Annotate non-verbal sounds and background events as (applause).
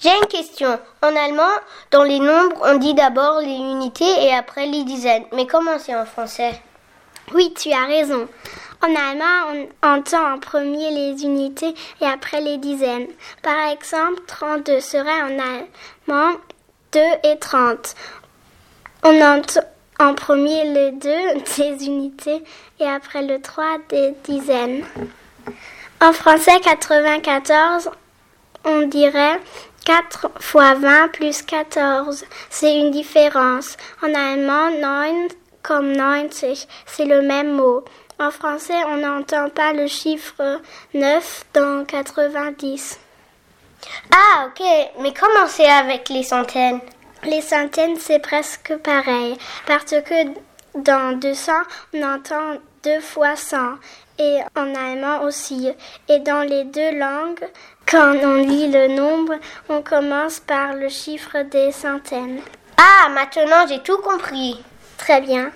J'ai une question. En allemand, dans les nombres, on dit d'abord les unités et après les dizaines. Mais comment c'est en français? Oui, tu as raison. En allemand, on entend en premier les unités et après les dizaines. Par exemple, 32 serait en allemand 2 et 30. On entend en premier les (laughs) 2 des unités et après le 3 des dizaines. En français, 94, on dirait 4 fois 20 plus 14. C'est une différence. En allemand, 9 comme 90, c'est le même mot. En français, on n'entend pas le chiffre 9 dans 90. Ah, ok. Mais comment c'est avec les centaines? Les centaines, c'est presque pareil. Parce que dans 200, on entend 2 fois 100. Et en allemand aussi. Et dans les deux langues, quand on lit le nombre, on commence par le chiffre des centaines. Ah, maintenant j'ai tout compris. Très bien.